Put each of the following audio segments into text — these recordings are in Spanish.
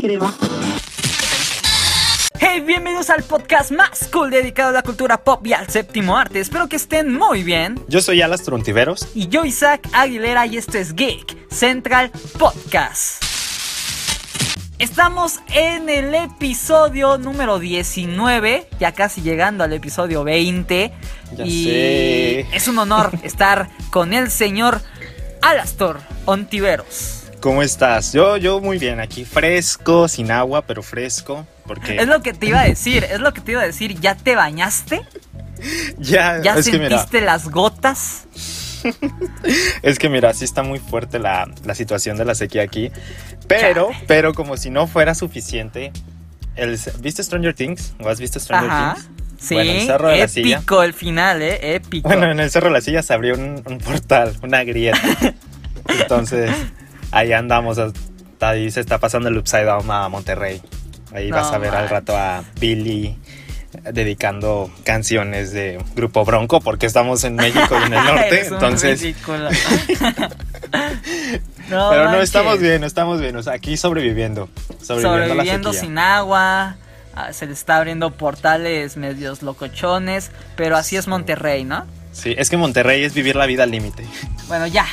queremos. Hey, bienvenidos al podcast más cool dedicado a la cultura pop y al séptimo arte. Espero que estén muy bien. Yo soy Alas Trontiveros. Y yo, Isaac Aguilera, y esto es Geek Central Podcast. Estamos en el episodio número 19, ya casi llegando al episodio 20. Ya y sé. es un honor estar con el señor Alastor Ontiveros. ¿Cómo estás? Yo, yo muy bien, aquí fresco, sin agua, pero fresco. Porque Es lo que te iba a decir, es lo que te iba a decir. ¿Ya te bañaste? ya, ¿Ya es que mira, sentiste las gotas? es que mira, sí está muy fuerte la, la situación de la sequía aquí. Pero, Chale. pero como si no fuera suficiente, el, ¿viste Stranger Things? ¿O has visto Stranger Ajá. Things? Sí, Bueno, el Cerro de la Silla. épico el final, eh, épico. Bueno, en el Cerro de la Silla se abrió un, un portal, una grieta. Entonces, ahí andamos. Ahí se está pasando el Upside Down a Monterrey. Ahí No vas a ver al manches. rato a Billy dedicando canciones de Grupo Bronco porque estamos en México y en el norte. Entonces, ridículo. pero no estamos bien, no estamos bien. O sea, aquí sobreviviendo. Sobreviviendo, Sobreviviendo sin agua. ah, Se le está abriendo portales medios locochones. Pero así es Monterrey, ¿no? Sí, es que Monterrey es vivir la vida al límite. Bueno, ya,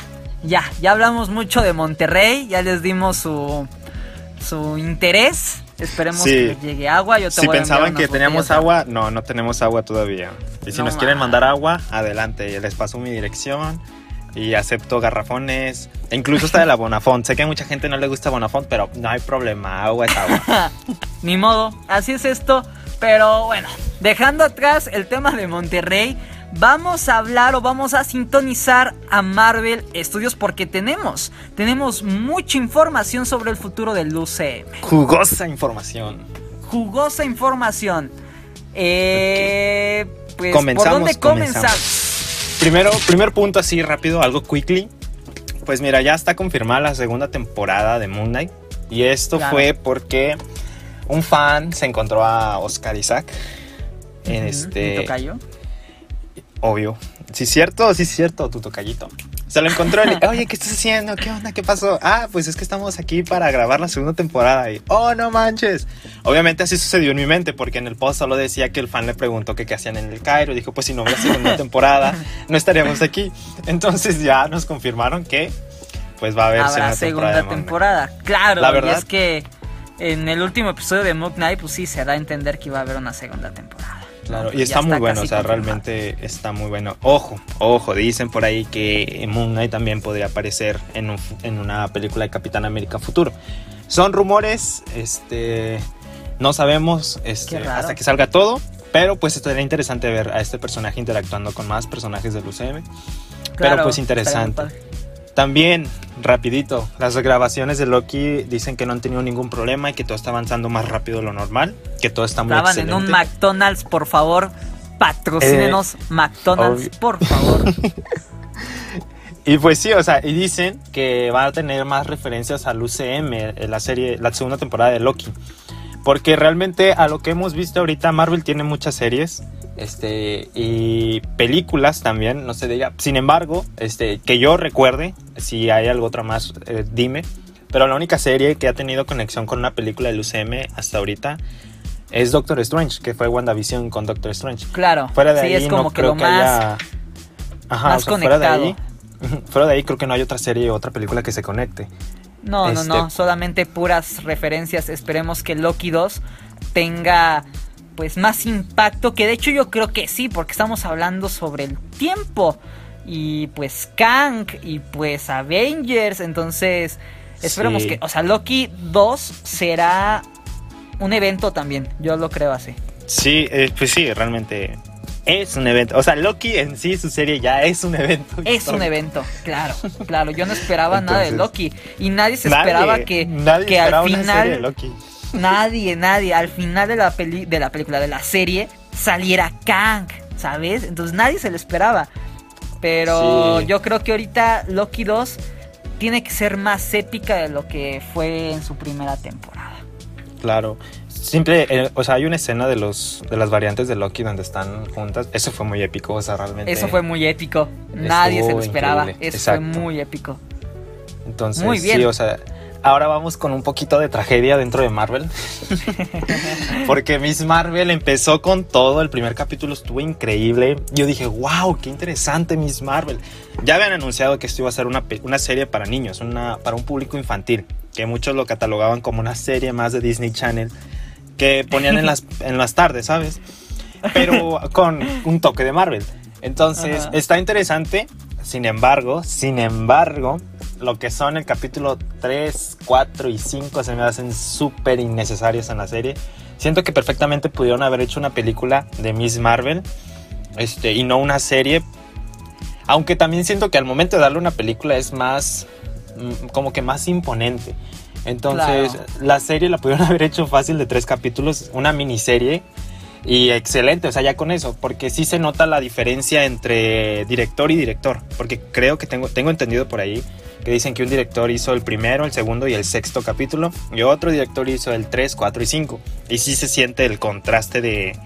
ya, ya hablamos mucho de Monterrey. Ya les dimos su, su interés. Esperemos Sí. que llegue agua. Yo te Si voy a enviar pensaban que teníamos agua, no, no tenemos agua todavía. Y si No nos quieren ma. mandar agua, adelante. Les paso mi dirección y acepto garrafones. E incluso está de la Bonafont. sé que a mucha gente no le gusta Bonafont, pero no hay problema. Agua es agua. Ni modo, así es esto. Pero bueno, dejando atrás el tema de Monterrey, vamos a hablar o vamos a sintonizar a Marvel Studios porque tenemos, tenemos mucha información sobre el futuro del UCM. Jugosa información. Jugosa información. Eh, pues, Comenzamos, ¿por dónde comenzar? Primero, primer punto así rápido, algo quickly. Pues mira, ya está confirmada la segunda temporada de Moon Knight. Y esto Claro. fue porque un fan se encontró a Oscar Isaac. En ¿Mi este. Obvio. Sí, es cierto, sí, es cierto, tu tocallito. Se lo encontró y le oye, ¿qué estás haciendo? ¿Qué onda? ¿Qué pasó? Ah, pues es que estamos aquí para grabar la segunda temporada. Y, oh, no manches. Obviamente así sucedió en mi mente, porque en el post solo decía que el fan le preguntó que qué hacían en el Cairo. Dijo, pues si no hubiera segunda temporada, no estaríamos aquí. Entonces ya nos confirmaron que, pues va a haber Habrá segunda, temporada. Claro, La y verdad- es que en el último episodio de Moon Knight, pues sí, se da a entender que iba a haber una segunda temporada. Claro, y está muy bueno, o sea, confirmado. realmente está muy bueno. Ojo, ojo, dicen por ahí que Moon Knight también podría aparecer en, un- en una película de Capitán América futuro. Son rumores, este, no sabemos este, hasta que salga todo, pero pues estaría interesante ver a este personaje interactuando con más personajes del UCM. Claro, pues, estaría interesante. También, rapidito, las grabaciones de Loki dicen que no han tenido ningún problema y que todo está avanzando más rápido de lo normal, que todo está muy Graban en excelente. un McDonald's, por favor. Patrocínenos McDonald's, Eh, obvio. por favor. Y pues sí, o sea, y dicen que va a tener más referencias al UCM, en la serie, la segunda temporada de Loki. Porque realmente a lo que hemos visto ahorita, Marvel tiene muchas series, este, y películas también, no se diga. Sin embargo, este, que yo recuerde, si hay algo otra más, eh, dime. Pero la única serie que ha tenido conexión con una película del UCM hasta ahorita es Doctor Strange, que fue WandaVision con Doctor Strange. Claro, Fuera de sí, ahí es como no que creo lo que más. haya... Ajá, más fuera de ahí- conectado. fuera de ahí creo que no hay otra serie o otra película que se conecte. No, no, este- no, solamente puras referencias. Esperemos que Loki 2 tenga pues más impacto, que de hecho yo creo que sí, porque estamos hablando sobre el tiempo y pues Kang y pues Avengers, entonces esperemos Sí. que, o sea, Loki 2 será un evento también, yo lo creo así. Sí, eh, pues sí, realmente es un evento. O sea, Loki en sí, su serie ya es un evento. Es un evento, claro, claro. Yo no esperaba nada de Loki. Y nadie se Nadie- esperaba que, nadie que esperaba al una serie de final. Loki. Nadie, nadie. Al final de la, peli, de la película, de la serie, saliera Kang, ¿sabes? Entonces nadie se lo esperaba. Pero Sí. yo creo que ahorita Loki 2 tiene que ser más épica de lo que fue en su primera temporada. Claro. Siempre, eh, o sea, hay una escena de los de las variantes de Loki donde están juntas. Eso fue muy épico, o sea, realmente. Eso fue muy épico. Nadie se lo esperaba. increíble, Eso fue muy épico. Entonces, muy bien. sí, o sea, ahora vamos con un poquito de tragedia dentro de Marvel. Porque Miss Marvel empezó con todo, el primer capítulo estuvo increíble. Yo dije, wow, qué interesante Miss Marvel. Ya habían anunciado que esto iba a ser una, una serie para niños, una, para un público infantil, que muchos lo catalogaban como una serie más de Disney Channel, que ponían en las, en las tardes, ¿sabes? Pero con un toque de Marvel. Entonces, está interesante. Sin embargo, sin embargo, lo que son el capítulo 3, 4 y 5 se me hacen súper innecesarios en la serie. Siento que perfectamente pudieron haber hecho una película de Miss Marvel este, y no una serie. Aunque también siento que al momento de darle una película es más, mm, como que más imponente. Entonces, la serie la pudieron haber hecho fácil de tres capítulos, una miniserie. Y excelente, o sea, ya con eso, porque sí se nota la diferencia entre director y director, porque creo que tengo, tengo entendido por ahí que dicen que un director hizo el primero, el segundo y el sexto capítulo, y otro director hizo el 3, 4 y 5. Y sí se siente el contraste de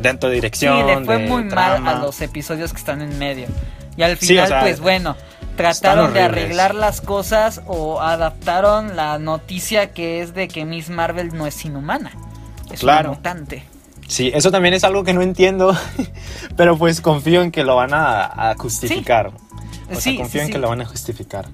dentro de dirección. Sí, le fue muy mal a los episodios que están en medio. Y al final, pues bueno, trataron de arreglar las cosas o adaptaron la noticia que es de que Miss Marvel no es inhumana. Es claro. mutante. Sí, eso también es algo que no entiendo, pero pues confío en que lo van a, justificar. O sea, confío en que lo van a justificar.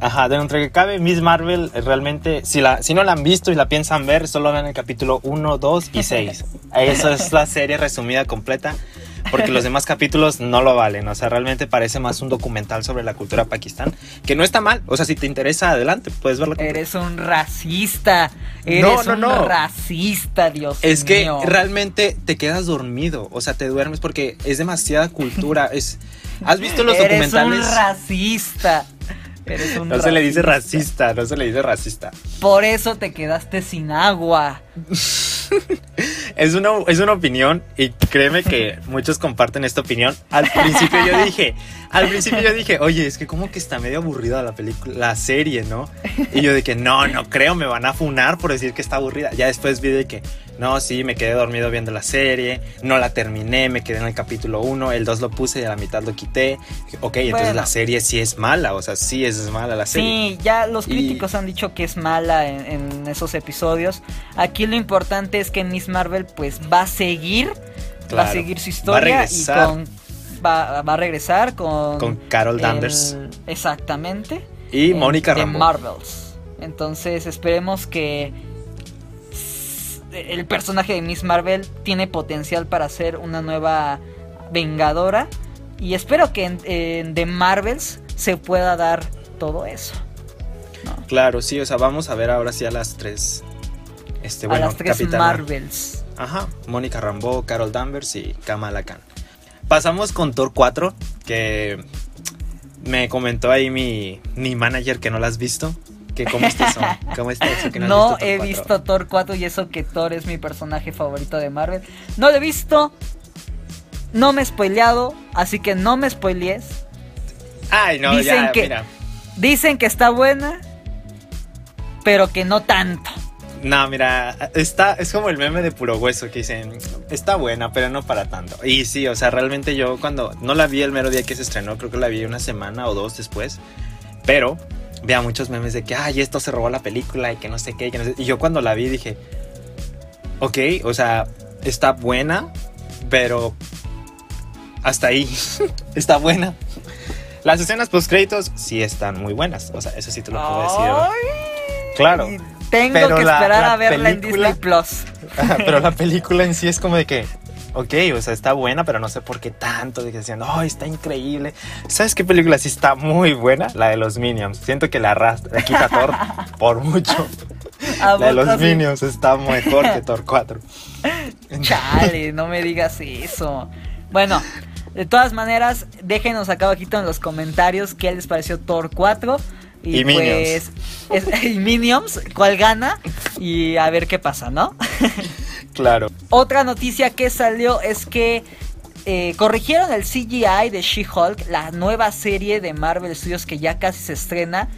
Ajá, dentro de que cabe, Miss Marvel eh, realmente, si, la, si no la han visto y la piensan ver, solo ven el capítulo 1, 2 y 6. Esa es la serie resumida completa, porque los demás capítulos no lo valen. O sea, realmente parece más un documental sobre la cultura pakistán, que no está mal. O sea, si te interesa, adelante, puedes verlo. Eres un racista. Eres un racista, Dios mío. Es que realmente te quedas dormido. O sea, te duermes porque es demasiada cultura. es ¿Has visto los documentales? Eres un racista. Eres un no se le dice racista, no se le dice racista. Por eso te quedaste sin agua. es, una, es una opinión y créeme que muchos comparten esta opinión. Al principio yo dije, al principio yo dije, oye, es que como que está medio aburrida la película, la serie, ¿no? Y yo dije, no, no creo, me van a funar por decir que está aburrida. Ya después vi de que, no, sí, me quedé dormido viendo la serie, no la terminé, me quedé en el capítulo 1, el 2 lo puse y a la mitad lo quité. Ok, entonces la serie sí es mala, o sea, sí es mala la serie. Sí, ya los críticos han dicho que es mala en, esos episodios. Aquí lo importante es que Miss Marvel pues va a seguir, va a seguir su historia y con, va, a regresar con... Con Carol Danvers. Exactamente. Y Mónica Rambeau. Marvels. Entonces esperemos que el personaje de Miss Marvel tiene potencial para ser una nueva Vengadora. Y espero que en, The Marvels se pueda dar todo eso. Claro, sí, o sea, vamos a ver ahora sí a las tres. Este, bueno, a las tres Marvels. Ajá, Mónica Rambeau, Carol Danvers y Kamala Khan. Pasamos con Thor 4, que me comentó ahí mi, mi manager que no la has visto que cómo estás, ¿Cómo estás? no, he visto Thor 4 y eso que Thor es mi personaje favorito de Marvel. No lo he visto. No me he spoileado, así que no me spoilees. Ay, no, dicen que, mira. Dicen que está buena, pero que no tanto. No, mira, está, es como el meme de puro hueso que dicen, está buena, pero no para tanto. Y sí, o sea, realmente yo cuando no la vi el mero día que se estrenó, creo que la vi una semana o dos después, pero vea muchos memes de que, ay, esto se robó la película y que no sé qué. Y, yo cuando la vi dije, ok, o sea, está buena, pero hasta ahí está buena. Las escenas post créditos sí están muy buenas, o sea, eso sí te lo puedo decir. Claro. Tengo que esperar a verla en Disney Plus. pero la película en sí es como de que ok, o sea, está buena, pero no sé por qué tanto. De que decían, oh, está increíble. ¿Sabes qué película sí está muy buena? La de los Minions. Siento que la arrastra, la quita Thor por mucho. la de los Minions está mejor que Thor 4. Chale, no me digas eso. Bueno, de todas maneras, déjenos acá abajito en los comentarios qué les pareció Thor 4. Y, pues, Minions. y Minions, cuál gana. Y a ver qué pasa, ¿no? Claro. Otra noticia que salió es que eh, corrigieron el CGI de She-Hulk, la nueva serie de Marvel Studios que ya casi se estrena.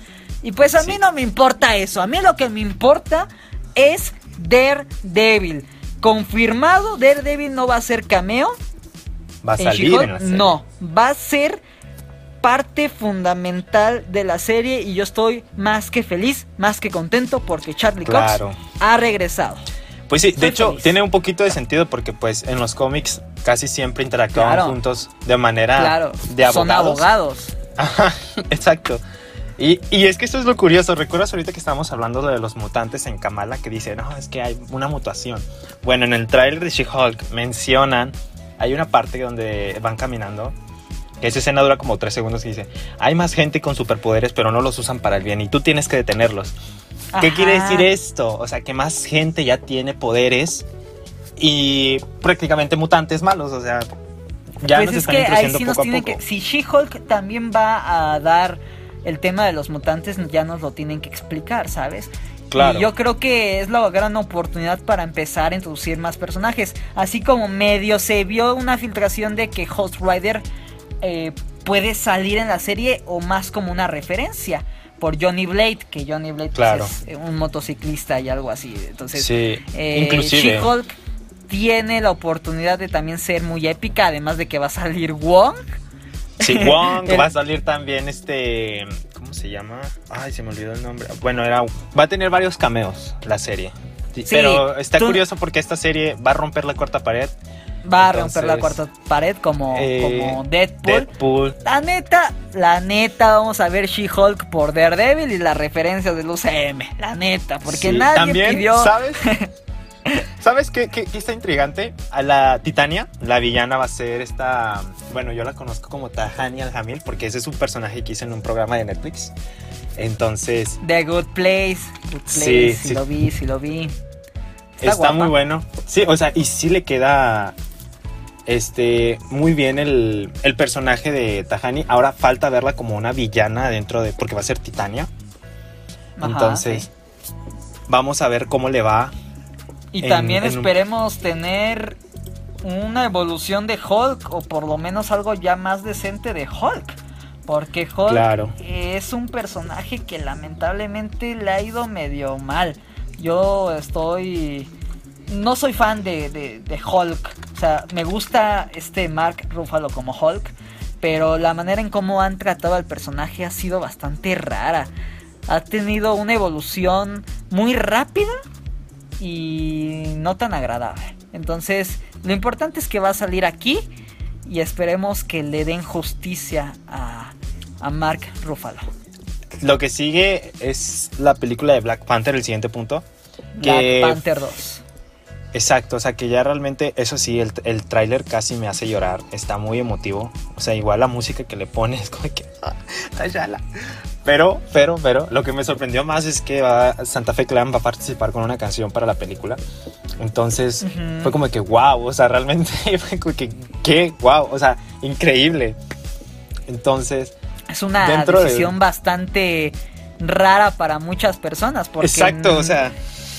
Y pues a mí no me importa eso. A mí lo que me importa es Daredevil. Confirmado, Daredevil no va a ser cameo. Va a salir. no, va a ser parte fundamental de la serie y yo estoy más que feliz, más que contento porque Charlie Cox ha regresado. Pues sí, de hecho tiene un poquito de sentido porque pues en los cómics casi siempre interactúan juntos de manera claro. de abogados. Son abogados. Ajá, exacto. Y, y, es que esto es lo curioso. ¿Recuerdas ahorita que estábamos hablando de los mutantes en Kamala? Que dice, no, es que hay una mutación. Bueno, en el trailer de She-Hulk mencionan, hay una parte donde van caminando. Que esa escena dura como tres segundos y dice, hay más gente con superpoderes, pero no los usan para el bien y tú tienes que detenerlos. ¿Qué quiere decir esto? O sea, que más gente ya tiene poderes y prácticamente mutantes malos. O sea, ya pues nos es que ahí sí nos tienen que. Si She-Hulk también va a dar el tema de los mutantes, ya nos lo tienen que explicar, ¿sabes? Claro. Y yo creo que es la gran oportunidad para empezar a introducir más personajes. Así como medio se vio una filtración de que Host Rider eh, puede salir en la serie o más como una referencia por Johnny Blade, que Johnny Blade pues, es un motociclista y algo así. Entonces, sí, eh, She-Hulk tiene la oportunidad de también ser muy épica, además de que va a salir Wong. Sí, Wong, va a salir también este, ¿cómo se llama? Ay, se me olvidó el nombre. Bueno, era va a tener varios cameos la serie. pero está curioso porque esta serie va a romper la cuarta pared. Va a romper la cuarta pared como, eh, como Deadpool. Deadpool. La neta, la neta, vamos a ver She-Hulk por Daredevil y las referencias del UCM. La neta, porque nadie también, pidió. ¿Sabes? ¿Sabes qué, qué, está intrigante? A la Titania, la villana va a ser esta. Bueno, yo la conozco como Tahani Al-Hamil porque ese es un personaje que hice en un programa de Netflix. Entonces. The Good Place. Good Place. Sí, lo vi, sí lo vi. Está, muy bueno. Sí, o sea, y sí le queda. Este, muy bien el, el personaje de Tahani. Ahora falta verla como una villana dentro de. Porque va a ser Titania. Entonces, vamos a ver cómo le va y también esperemos tener una evolución de Hulk o por lo menos algo ya más decente de Hulk. Porque Hulk es un personaje que lamentablemente le ha ido medio mal. Yo estoy... No soy fan de, de, Hulk. Sea, me gusta este Mark Ruffalo como Hulk. Pero la manera en cómo han tratado al personaje ha sido bastante rara. Ha tenido una evolución muy rápida y no tan agradable. Entonces, lo importante es que va a salir aquí y esperemos que le den justicia a, a Mark Ruffalo. Lo que sigue es la película de Black Panther, el siguiente punto. Black Panther 2. Exacto, o sea que ya realmente, eso sí, el, el tráiler casi me hace llorar, está muy emotivo, o sea, igual la música que le pones, como que... Ah, pero, pero, pero, lo que me sorprendió más es que Santa Fe Clan va a participar con una canción para la película. Entonces, fue como que, wow, o sea, realmente fue como que, ¿qué? Wow, o sea, increíble. Entonces... Es una decisión bastante rara para muchas personas. Porque Exacto, o sea...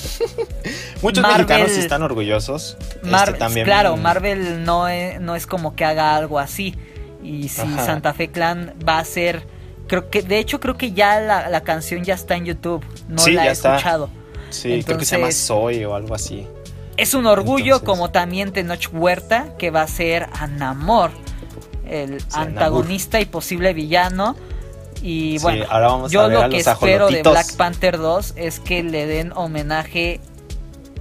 Muchos mexicanos están orgullosos. Este, también... Claro, Marvel no es, no es como que haga algo así. Y si Santa Fe Clan va a ser Creo que, de hecho, creo que ya la, canción ya está en YouTube. No la he escuchado. Sí, creo que se llama Soy o algo así. Es un orgullo, como también Tenoch Huerta, que va a ser Anamor, el antagonista y posible villano. Y bueno, yo lo que espero de Black Panther 2 es que le den homenaje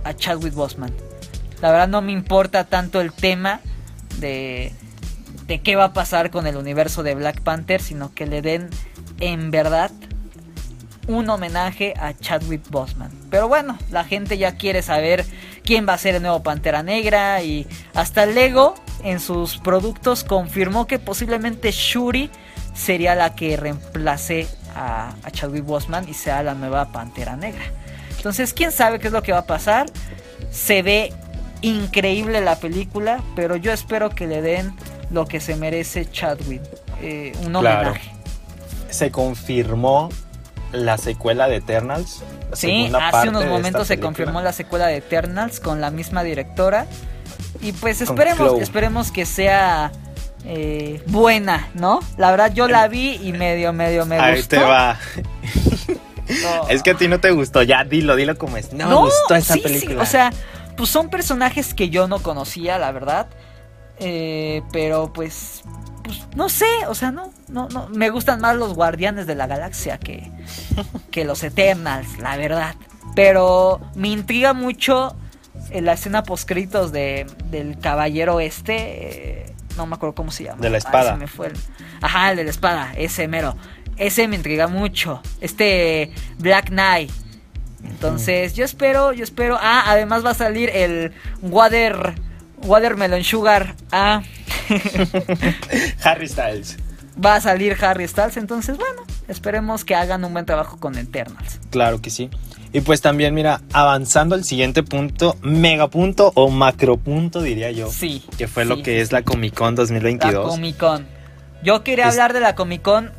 a Chadwick Boseman. La verdad no me importa tanto el tema de de qué va a pasar con el universo de Black Panther, sino que le den en verdad un homenaje a Chadwick Boseman. Pero bueno, la gente ya quiere saber quién va a ser el nuevo Pantera Negra y hasta Lego en sus productos confirmó que posiblemente Shuri sería la que reemplace a, a Chadwick Boseman y sea la nueva Pantera Negra. Entonces, quién sabe qué es lo que va a pasar. Se ve increíble la película, pero yo espero que le den lo que se merece Chadwick, eh, un homenaje. Se confirmó la secuela de Eternals. sí, hace unos momentos se confirmó la secuela de Eternals con la misma directora. Y pues esperemos, esperemos que sea eh, buena, ¿no? La verdad yo la vi y medio, medio me Ahí gustó. Ahí te va. Es que a ti no te gustó, ya dilo, dilo como es. No, me gustó esa película. o sea, pues son personajes que yo no conocía, la verdad. Eh, pero pues pues no sé, o sea, no, no, no, me gustan más los Guardianes de la Galaxia que, que los Eternals, la verdad. Pero me intriga mucho en la escena postcritos de, del caballero este, eh, no me acuerdo cómo se llama. De la espada. me fue Ajá, el de la espada, ese mero. Ese me intriga mucho. Este Black Knight. Entonces, yo espero, yo espero. Ah, además va a salir el Water Watermelon Sugar. Ah. Harry Styles. Va a salir Harry Styles, entonces bueno, esperemos que hagan un buen trabajo con Eternals. Claro que sí. Y pues también, mira, avanzando al siguiente punto, megapunto o macropunto, diría yo. Sí. Que fue lo que es la Comic Con 2022. La Comic Con. Yo quería hablar de la Comic Con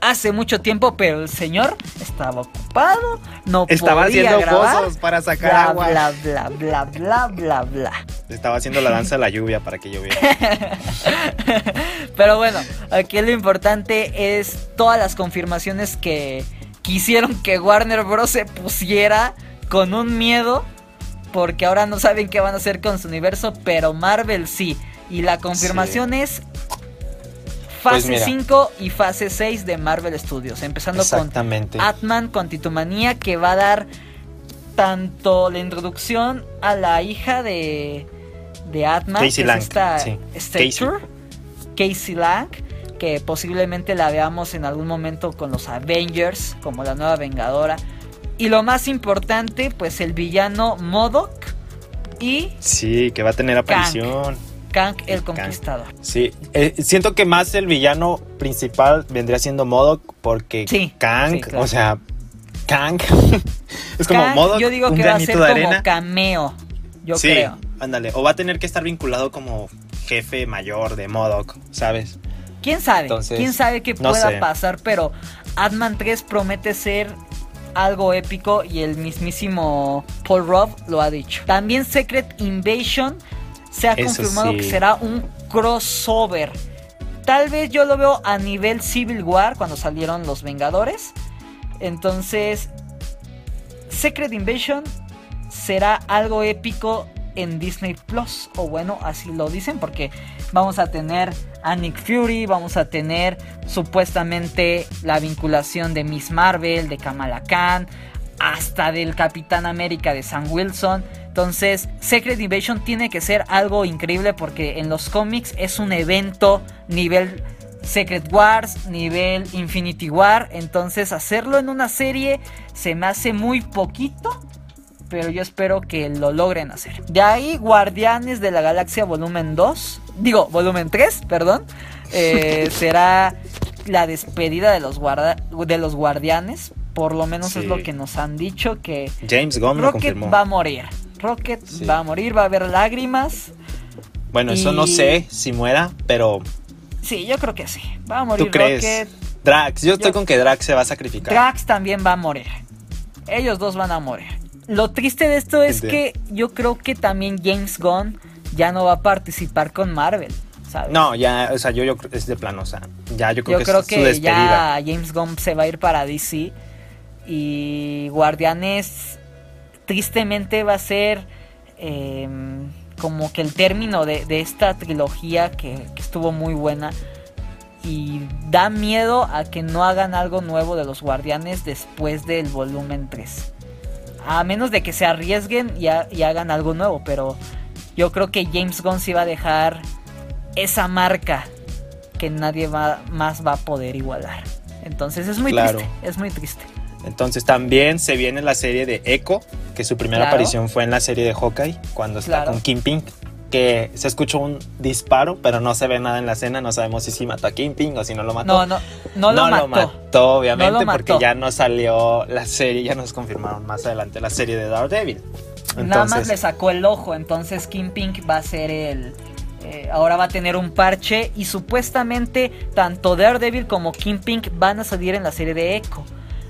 hace mucho tiempo, pero el señor estaba ocupado, no estaba haciendo grabar, para sacar bla, agua. Bla, bla, bla, bla, bla, bla. Estaba haciendo la danza de la lluvia para que lloviera. pero bueno, aquí lo importante es todas las confirmaciones que quisieron que Warner Bros. se pusiera con un miedo. Porque ahora no saben qué van a hacer con su universo. Pero Marvel sí. Y la confirmación es fase Pues 5 y fase 6 de Marvel Studios. Empezando con. Atman con Titumanía. Que va a dar tanto la introducción a la hija de, de Atman. Casey que es esta sí. Stature, Casey Lang que posiblemente la veamos en algún momento con los Avengers, como la nueva Vengadora. Y lo más importante, pues el villano Modoc y Sí, que va a tener aparición. Kang el. Conquistador. Sí, eh, siento que más el villano principal vendría siendo Modok porque Sí, Kang, sí, claro. o sea, Kang es como Kang, Modok, yo digo que va a ser como arena. cameo, yo sí, creo. ándale, o va a tener que estar vinculado como jefe mayor de Modok, ¿sabes? ¿Quién sabe? Entonces, ¿Quién sabe qué no pueda sé. pasar? Pero Ant-Man 3 promete ser algo épico y el mismísimo Paul Rudd lo ha dicho. También Secret Invasion se ha Eso confirmado sí. que será un crossover. Tal vez yo lo veo a nivel Civil War cuando salieron los Vengadores. Entonces, Secret Invasion será algo épico en Disney Plus. O bueno, así lo dicen porque vamos a tener a Nick Fury, vamos a tener supuestamente la vinculación de Miss Marvel, de Kamala Khan, hasta del Capitán América de Sam Wilson. Entonces, Secret Invasion tiene que ser algo increíble porque en los cómics es un evento nivel Secret Wars, nivel Infinity War. Entonces, hacerlo en una serie se me hace muy poquito. Pero yo espero que lo logren hacer. De ahí, Guardianes de la Galaxia Volumen 2. Digo, Volumen 3, perdón. eh, será la despedida de los, guarda- de los guardianes. Por lo menos es lo que nos han dicho que James Gunn lo Rocket confirmó. va a morir. Rocket Sí. va a morir, va a haber lágrimas. Bueno, eso no sé si muera, pero Sí, yo creo que sí. Va a morir ¿tú crees? Rocket. Drax, yo estoy Yo- con que Drax se va a sacrificar. Drax también va a morir. Ellos dos van a morir. Lo triste de esto es Entiendo. que yo creo que también James Gunn ya no va a participar con Marvel. ¿sabes? No, ya, o sea, yo, yo es de plano, o sea, ya yo creo yo que creo es su que despedida. ya James Gunn se va a ir para DC. Y Guardianes tristemente va a ser eh, como que el término de, de esta trilogía que, que estuvo muy buena. Y da miedo a que no hagan algo nuevo de los Guardianes después del volumen 3. A menos de que se arriesguen y, ha- y hagan algo nuevo. Pero yo creo que James Gunn sí va a dejar esa marca que nadie va, más va a poder igualar. Entonces es muy Claro. triste, es muy triste. Entonces también se viene la serie de Echo, que su primera Claro. aparición fue en la serie de Hawkeye, cuando está con Kingpin, que se escuchó un disparo, pero no se ve nada en la escena, no sabemos si sí mató a Kingpin o si no lo mató. No, no, no lo mató. obviamente, No lo porque mató. ya no salió la serie, ya nos confirmaron más adelante la serie de Daredevil. Nada más le sacó el ojo, entonces King Pink va a ser el... eh, ahora va a tener un parche y supuestamente tanto Daredevil como King Pink van a salir en la serie de Echo.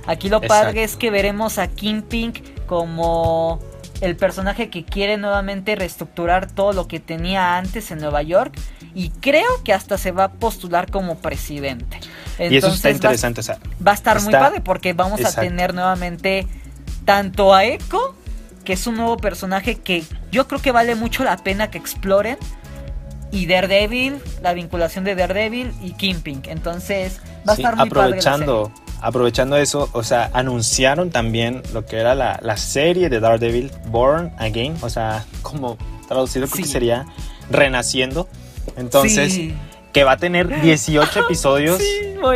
Aquí lo Exacto. padre es que veremos a King Pink como el personaje que quiere nuevamente reestructurar todo lo que tenía antes en Nueva York y creo que hasta se va a postular como presidente. y eso está Entonces va- interesante, o sea, Va a estar muy padre porque vamos Exacto. a tener nuevamente tanto a Echo, que es un nuevo personaje que yo creo que vale mucho la pena que exploren, y Daredevil, la vinculación de Daredevil y Kingpin. Entonces, va a Sí, estar muy aprovechando, aprovechando eso, o sea, anunciaron también lo que era la, la serie de Daredevil, Born Again, o sea, como traducido creo Sí. que sería Renaciendo. Entonces, Sí. que va a tener 18 episodios Sí,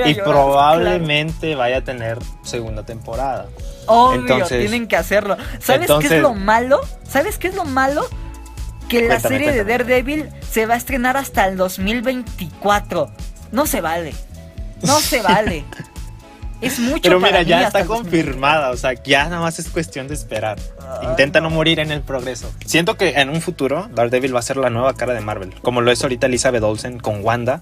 y llorar, probablemente vaya a tener segunda temporada. Obvio, Entonces- tienen que hacerlo. ¿Sabes qué es lo malo? ¿Sabes qué es lo malo? Que la Cuéntame, serie de. Daredevil se va a estrenar hasta el 2024. No se vale. No se vale. es mucho Pero mira, ya está el 2024. confirmada, o sea, ya nada más es cuestión de esperar. Ay, Intenta no morir en el progreso. Siento que en un futuro Daredevil va a ser la nueva cara de Marvel, como lo es ahorita Elizabeth Olsen con Wanda,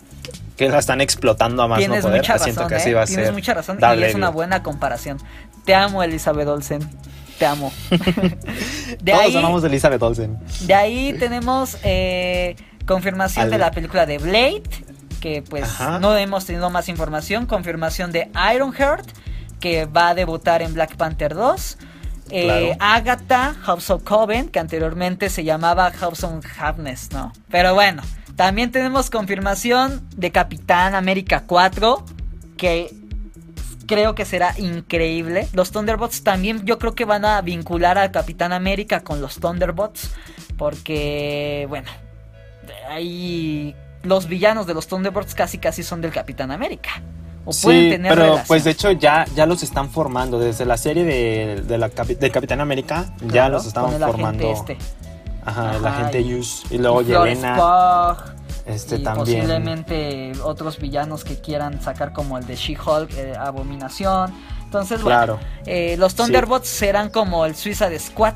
que la están explotando a más Tienes no poder. mucha Siento razón, que así ¿eh? va a Tienes ser. mucha razón y es una buena comparación. Te amo, Elizabeth Olsen. Te amo. de, Todos ahí, amamos de Elizabeth Olsen. de ahí tenemos eh, confirmación Al- de la película de Blade, que pues Ajá. no hemos tenido más información. Confirmación de Ironheart, que va a debutar en Black Panther 2. Eh, Claro. Agatha, House of Coven, que anteriormente se llamaba House of Harness, ¿no? Pero bueno, también tenemos confirmación de Capitán América 4, que creo que será increíble. Los Thunderbots también yo creo que van a vincular al Capitán América con los Thunderbots, porque, bueno, ahí los villanos de los Thunderbots casi casi son del Capitán América. O pueden tener pero relación. pues de hecho ya, ya los están formando. Desde la serie de, de la capi- de Capitán América ya los estaban con el formando. este. Ajá, el Ajá, agente y- Yus. Y luego y Florence Yelena. Pugh, Este y también. posiblemente otros villanos que quieran sacar como el de She-Hulk, eh, Abominación. Entonces, bueno, Claro. eh, los Thunderbots serán como el Suicide Squad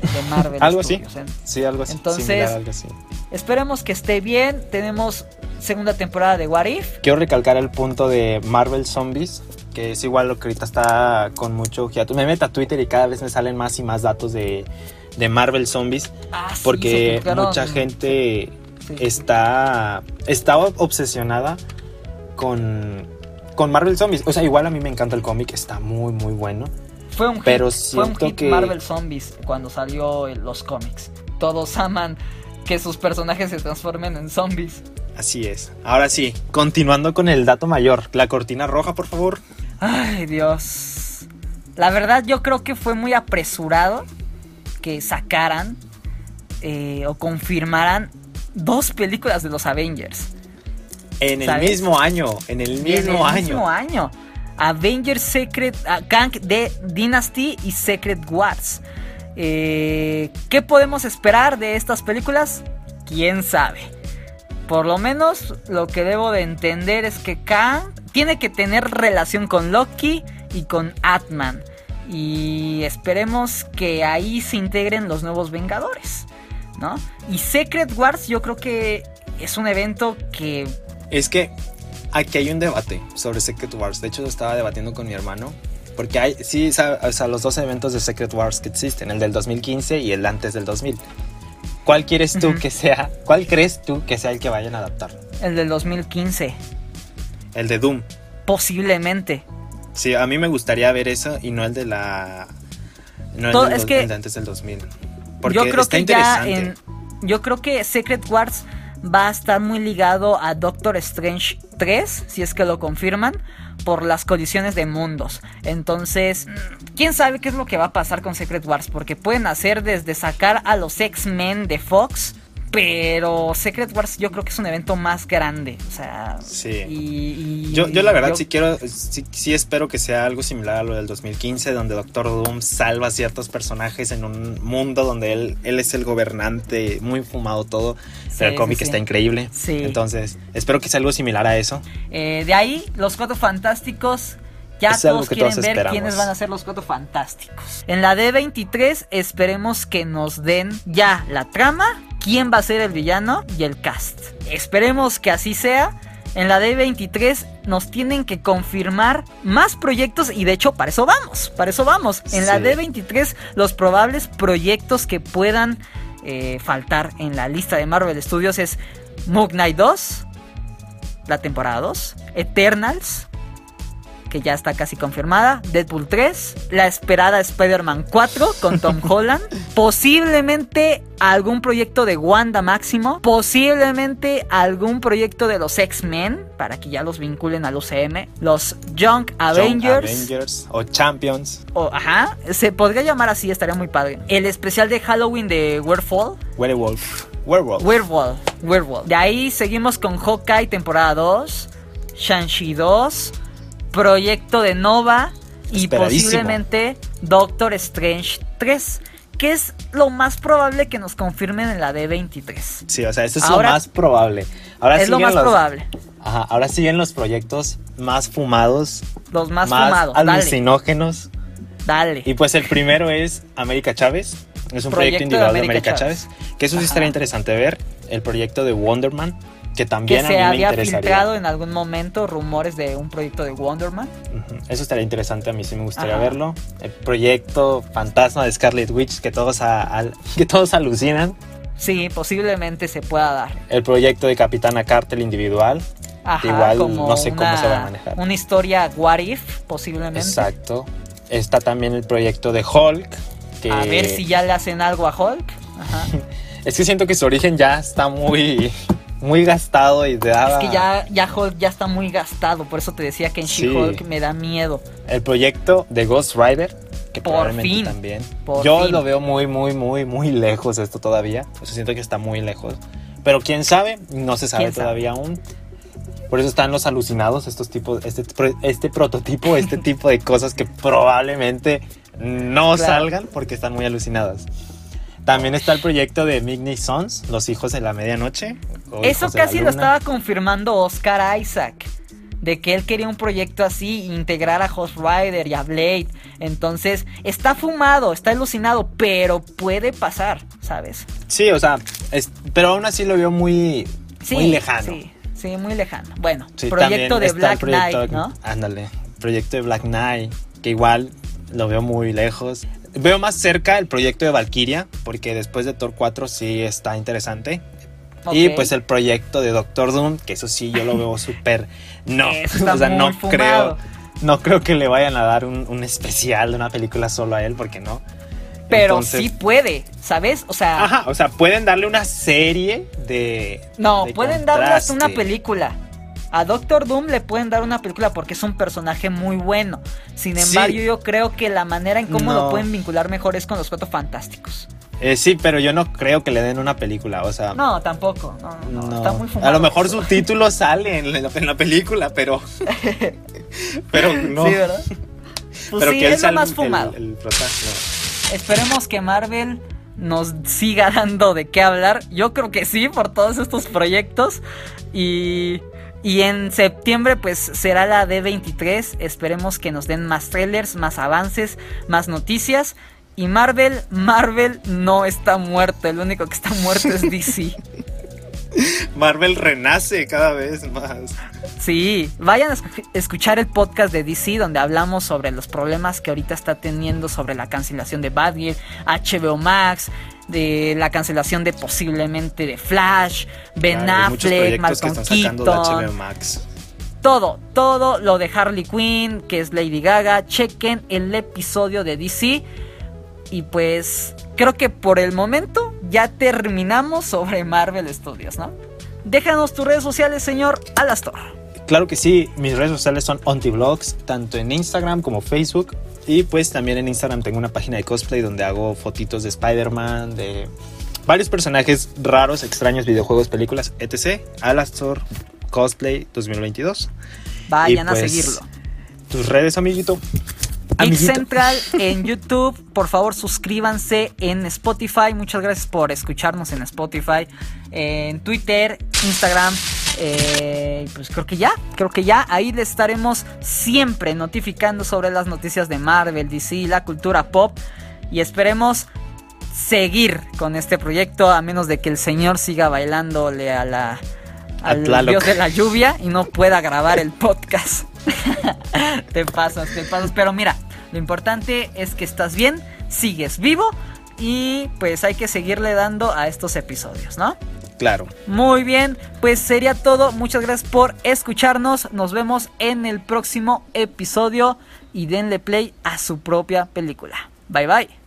de Marvel. Algo así. ¿eh? Sí, algo así. Entonces- similar, algo así. Esperemos que esté bien. Tenemos segunda temporada de What If. Quiero recalcar el punto de Marvel Zombies, que es igual lo que ahorita está con mucho hiato. Me meto a Twitter y cada vez me salen más y más datos de, de Marvel Zombies, Ah, sí, porque mucha gente Sí. está, está obsesionada con, con Marvel Zombies. O sea, igual a mí me encanta el cómic, está muy, muy bueno. Fue un hit, pero fue un hit que- Marvel Zombies cuando salió los cómics. Todos aman que sus personajes se transformen en zombies. Así es. Ahora sí, continuando con el dato mayor, la cortina roja, por favor. Ay, Dios. La verdad yo creo que fue muy apresurado que sacaran eh, o confirmaran dos películas de los Avengers. En el mismo año, en el Y en mismo el año. mismo año. Avengers Secret ah, Kang de Dynasty y Secret Wars. Eh, ¿Qué podemos esperar de estas películas? ¿Quién sabe? Por lo menos lo que debo de entender es que Kang tiene que tener relación con Loki y con Atman. Y esperemos que ahí se integren los nuevos Vengadores. ¿No? Y Secret Wars yo creo que es un evento que Es que aquí hay un debate sobre Secret Wars. De hecho, lo estaba debatiendo con mi hermano. Porque hay, sí, o sea, los dos eventos de Secret Wars que existen, el del 2015 y el antes del 2000. ¿Cuál quieres tú Ujú. que sea? ¿Cuál crees tú que sea el que vayan a adaptar? el del 2015. El de Doom. Posiblemente. Sí, a mí me gustaría ver eso y no el de la. No el, del es que el de antes del 2000. Porque yo creo está que ya interesante. en. Yo creo que Secret Wars va a estar muy ligado a Doctor Strange 3, si es que lo confirman, por las colisiones de mundos. Entonces, quién sabe qué es lo que va a pasar con Secret Wars, porque pueden hacer desde sacar a los X-Men de Fox. Pero Secret Wars yo creo que es un evento más grande. O sea. Sí. Y, y- Yo, yo la verdad yo- sí quiero, sí, sí espero que sea algo similar a lo del 2015, donde Doctor Doom salva a ciertos personajes en un mundo donde él, él es el gobernante, muy fumado todo, pero el cómic sí, está increíble. Sí. Entonces, espero que sea algo similar a eso. Eh, de ahí, los cuatro fantásticos. Ya Es todos quieren todos ver esperamos. quiénes van a ser los cuatro fantásticos. En la D23 esperemos que nos den ya la trama, quién va a ser el villano y el cast. Esperemos que así sea. En la D23 nos tienen que confirmar más proyectos y de hecho para eso vamos, para eso vamos. En la Sí. D23 los probables proyectos que puedan eh, faltar en la lista de Marvel Studios es Moon Knight 2, la temporada 2, Eternals, que ya está casi confirmada, Deadpool 3, la esperada Spider-Man 4 con Tom Holland, posiblemente algún proyecto de Wanda Máximo, posiblemente algún proyecto de los X-Men, para que ya los vinculen al UCM, los Young Avengers, Avengers o Champions. o, ajá, se podría llamar así, estaría muy padre. El especial de Halloween de Werewolf, Werewolf. Werewolf. Werewolf, Werewolf. De ahí seguimos con Hawkeye temporada 2, Shang-Chi 2, Proyecto de Nova y posiblemente Doctor Strange 3, que es lo más probable que nos confirmen en la D23. Sí, o sea, eso es Ahora- lo más probable. Ahora es lo siguen más los- probable. Ajá, ahora siguen los proyectos más fumados, Los más, más, fumados. Alucinógenos. dale. Y pues el primero es América Chávez. Es un proyecto, individual de América América Chávez. Que eso sí estaría interesante ver. El proyecto de Wonder Que que también a se mí me había filtrado en algún momento rumores de un proyecto de Wonder Man. Eso estaría interesante, a mí sí me gustaría Ajá. verlo. El proyecto fantasma de Scarlet Witch, que todos, a- que todos alucinan. Sí, posiblemente se pueda dar. El proyecto de Capitana Cartel individual. Ajá, Igual como no sé cómo se va a manejar. Una historia what if, posiblemente. Exacto. Está también el proyecto de Hulk. Que A ver si ya le hacen algo a Hulk. Ajá. Es que siento que su origen ya está muy, muy gastado y te daba... Es que ya, ya Hulk ya está muy gastado, por eso te decía que en Sí. She-Hulk me da miedo. El proyecto de Ghost Rider. Que Por fin. también. Por Yo fin. lo veo muy, muy, muy, muy lejos esto todavía. O sea, siento que está muy lejos. Pero quién sabe, no se sabe todavía aún. Por eso están los alucinados, estos tipos, este, este prototipo, este tipo de cosas que probablemente no Claro. salgan porque están muy alucinadas. También está el proyecto de Midnight Sons, Los Hijos de la Medianoche. Eso casi lo estaba confirmando Oscar Isaac. De que él quería un proyecto así, integrar a Ghost Rider y a Blade. Entonces, está fumado, está alucinado, pero puede pasar, ¿sabes? Sí, o sea, es- pero aún así lo veo muy, muy lejano. Sí, sí, muy lejano. Bueno, Sí, proyecto de Black proyecto- Knight, ¿no? Ándale, proyecto de Black Knight, que igual lo veo muy lejos. Veo más cerca el proyecto de Valkyria, porque después de Thor 4 sí está interesante. Y pues el proyecto de Doctor Doom, que eso sí yo lo veo súper... No, o sea, no fumado. creo, no creo que le vayan a dar un, un especial de una película solo a él, porque no. Pero Entonces- sí puede, ¿sabes? O sea, Ajá, o sea, pueden darle una serie de... no, de pueden darle hasta una película. A Doctor Doom le pueden dar una película porque es un personaje muy bueno. Sin Sí. embargo, yo creo que la manera en cómo No. lo pueden vincular mejor es con los cuatro fantásticos. Eh, sí, pero yo no creo que le den una película, o sea... No, tampoco. No, no, no, No. está muy fumado. A lo mejor eso. su título sale en la, en la película, pero. pero no. Sí, ¿verdad? Pues pero sí, que es lo el- más fumado. El. Esperemos que Marvel nos siga dando de qué hablar. Yo creo que sí, por todos estos proyectos. Y, y en septiembre, pues será la D23. Esperemos que nos den más trailers, más avances, más noticias. Y Marvel, Marvel no está muerto. El único que está muerto es DC. Marvel renace cada vez más. Sí, vayan a escu- escuchar el podcast de DC donde hablamos sobre los problemas que ahorita está teniendo sobre la cancelación de Batgirl, HBO Max, de la cancelación de posiblemente de Flash, Ben Claro, Affleck, que Malcolm están de HBO Max. todo, todo lo de Harley Quinn, que es Lady Gaga, chequen el episodio de DC y pues creo que por el momento ya terminamos sobre Marvel Studios, ¿no? Déjanos tus redes sociales, señor Alastor. Claro que sí, mis redes sociales son OntiVlogs, tanto en Instagram como Facebook. Y pues también en Instagram tengo una página de cosplay donde hago fotitos de Spider-Man, de varios personajes raros, extraños, videojuegos, películas, etc. Alastor Cosplay 2022. Vayan a pues, seguirlo. Tus redes, amiguito. Geek. Central en YouTube. Por favor, suscríbanse en Spotify. Muchas gracias por escucharnos en Spotify, en Twitter, Instagram. eh, pues creo que ya, creo que ya. Ahí les estaremos siempre notificando sobre las noticias de Marvel, DC, la cultura pop. Y esperemos seguir con este proyecto a menos de que el señor siga bailándole a la al dios de la lluvia y no pueda grabar el podcast. te pasas, te pasas. Pero mira, lo importante es que estás bien, sigues vivo y pues hay que seguirle dando a estos episodios, ¿no? Claro. Muy bien, pues sería todo. Muchas gracias por escucharnos. Nos vemos en el próximo episodio y denle play a su propia película. Bye bye.